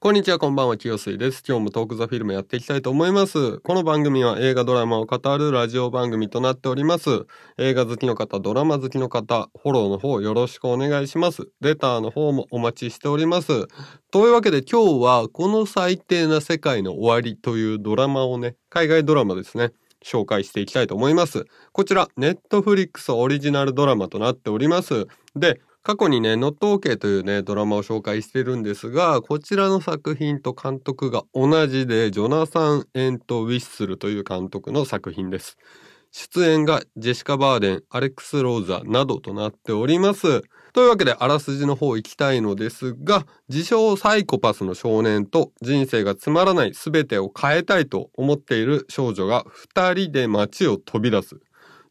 こんにちは、こんばんは、清水です。今日もトークザフィルムやっていきたいと思います。この番組は映画ドラマを語るラジオ番組となっております。映画好きの方、ドラマ好きの方、フォローの方よろしくお願いします。レターの方もお待ちしております。というわけで今日は、この最低な世界の終わりというドラマをね、海外ドラマですね。紹介していきたいと思います。こちら、ネットフリックスオリジナルドラマとなっております。で、過去にね、ノット OK というね、ドラマを紹介してるんですが、こちらの作品と監督が同じで、ジョナサン・エント・ウィッスルという監督の作品です。出演がジェシカ・バーデン、アレックス・ローザなどとなっております。というわけで、あらすじの方行きたいのですが、自称サイコパスの少年と人生がつまらない全てを変えたいと思っている少女が二人で街を飛び出す。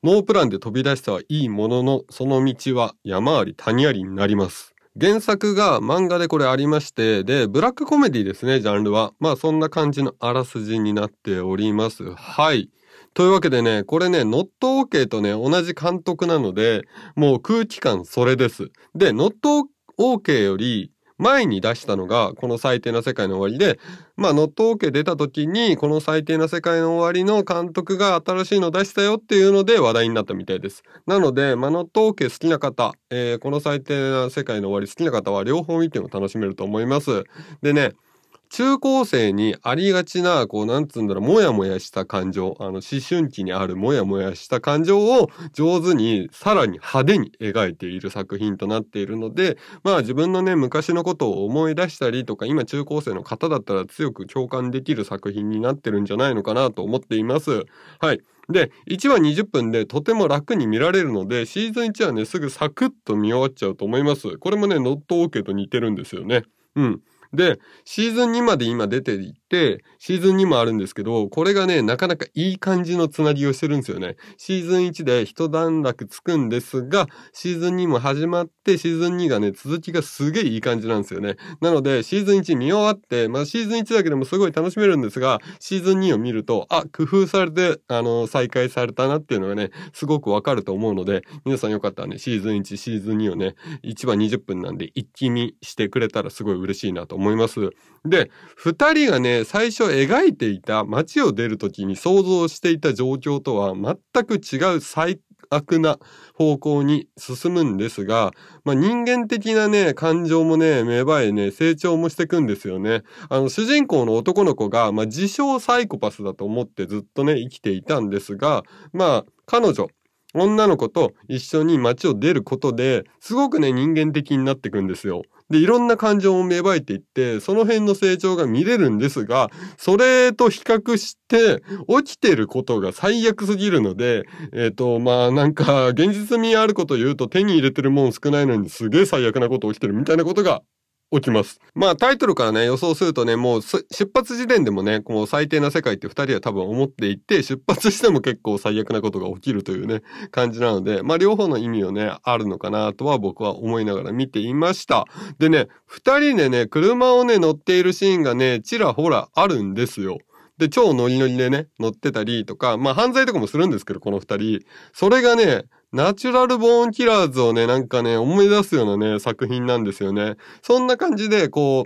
ノープランで飛び出したはいいものの、その道は山あり谷ありになります。原作が漫画でこれありまして、で、ブラックコメディですね、ジャンルは。まあそんな感じのあらすじになっております。はい。というわけでね、これね、ノット OK とね、同じ監督なので、もう空気感それです。で、ノット OK より前に出したのが、この最低な世界の終わりで、まあ、ノットオーケー出た時に、この最低な世界の終わりの監督が新しいの出したよっていうので話題になったみたいです。なので、まあ、ノットオーケー好きな方、えーこの最低な世界の終わり好きな方は両方見ても楽しめると思います。でね、中高生にありがちな、こう、なんつうんだろう、もやもやした感情、あの、思春期にあるもやもやした感情を上手に、さらに派手に描いている作品となっているので、まあ自分のね、昔のことを思い出したりとか、今中高生の方だったら強く共感できる作品になってるんじゃないのかなと思っています。はい。で、1話20分でとても楽に見られるので、シーズン1はね、すぐサクッと見終わっちゃうと思います。これもね、ノット OK と似てるんですよね。うん。で、シーズン2まで今出ていて、シーズン2もあるんですけど、これがね、なかなかいい感じのつなぎをしてるんですよね。シーズン1で一段落つくんですが、シーズン2も始まって、シーズン2がね、続きがすげえいい感じなんですよね。なので、シーズン1見終わって、まあシーズン1だけでもすごい楽しめるんですが、シーズン2を見ると、あ、工夫されて、あの、再開されたなっていうのがね、すごくわかると思うので、皆さんよかったらね、シーズン1、シーズン2をね、1話20分なんで一気見してくれたらすごい嬉しいなと思います。で、二人がね、最初描いていた街を出るときに想像していた状況とは全く違う最悪な方向に進むんですが、まあ、人間的なね、感情もね、芽生えね、成長もしていくんですよね。あの、主人公の男の子が、まあ、自称サイコパスだと思ってずっとね、生きていたんですが、まあ、彼女、女の子と一緒に街を出ることで、すごくね、人間的になっていくんですよ。で、いろんな感情も芽生えていって、その辺の成長が見れるんですが、それと比較して、起きてることが最悪すぎるので、えっ、と、まあなんか、現実味あること言うと手に入れてるもん少ないのにすげえ最悪なこと起きてるみたいなことが起きます。まあタイトルからね予想するとねもう出発時点でもねこう最低な世界って二人は多分思っていて出発しても結構最悪なことが起きるというね感じなのでまあ両方の意味をねあるのかなとは僕は思いながら見ていました。でね二人でね車をね乗っているシーンがねちらほらあるんですよ。で、超ノリノリでね、乗ってたりとか、まあ犯罪とかもするんですけど、この二人。それがね、ナチュラルボーンキラーズをね、なんかね、思い出すようなね、作品なんですよね。そんな感じで、こ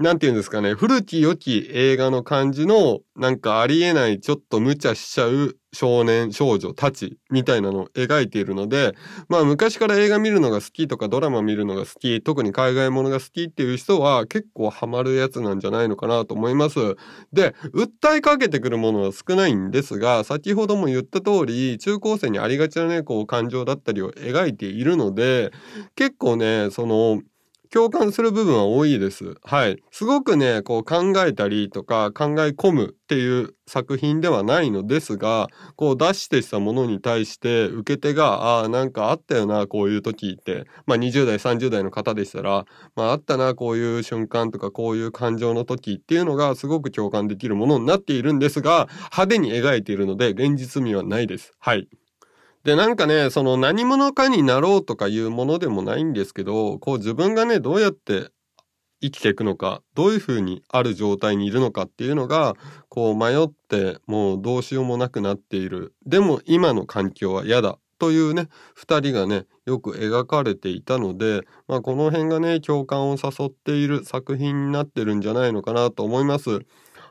う、なんて言うんですかね、古き良き映画の感じの、なんかありえない、ちょっと無茶しちゃう少年少女たちみたいなのを描いているので、まあ昔から映画見るのが好きとかドラマ見るのが好き、特に海外ものが好きっていう人は結構ハマるやつなんじゃないのかなと思います。で、訴えかけてくるものは少ないんですが、先ほども言った通り、中高生にありがちなね、こう感情だったりを描いているので、結構ね、その、共感する部分は多いです。はい。すごくね、こう考えたりとか考え込むっていう作品ではないのですが、こう出してしたものに対して受け手が、ああ、なんかあったよな、こういう時って。まあ20代、30代の方でしたら、まああったな、こういう瞬間とかこういう感情の時っていうのがすごく共感できるものになっているんですが、派手に描いているので現実味はないです。はい。で、なんかね、その何者かになろうとかいうものでもないんですけど、こう自分がね、どうやって生きていくのか、どういうふうにある状態にいるのかっていうのが、こう迷ってもうどうしようもなくなっている。でも今の環境は嫌だ。というね2人がねよく描かれていたので、まあ、この辺がね共感を誘っている作品になってるんじゃないのかなと思います。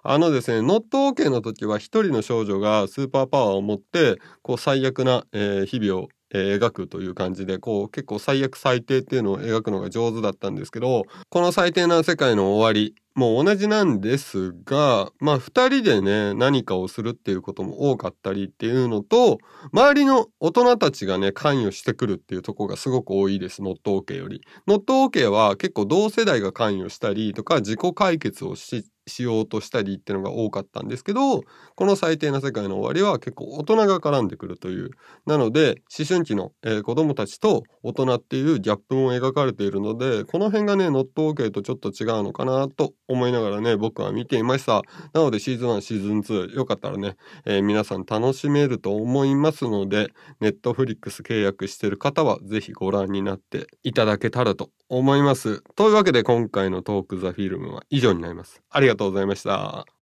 あのですね、ノット OK の時は一人の少女がスーパーパワーを持って、こう最悪な、えー、日々をえー、描くという感じでこう結構最悪最低っていうのを描くのが上手だったんですけどこの最低な世界の終わりもう同じなんですがまあ2人でね何かをするっていうことも多かったりっていうのと周りの大人たちがね関与してくるっていうとこがすごく多いですノット OK より。ノット OK は結構同世代が関与したりとか自己解決をししようとしたりっていうのが多かったんですけどこの最低な世界の終わりは結構大人が絡んでくるという。なので思春期の、えー、子供たちと大人っていうギャップも描かれているのでこの辺がねノット OK とちょっと違うのかなと思いながらね僕は見ていました。なのでシーズン1シーズン2よかったらね、えー、皆さん楽しめると思いますのでネットフリックス契約してる方は是非ご覧になっていただけたらと思います。というわけで今回のトークザフィルムは以上になります。ありががとうございました。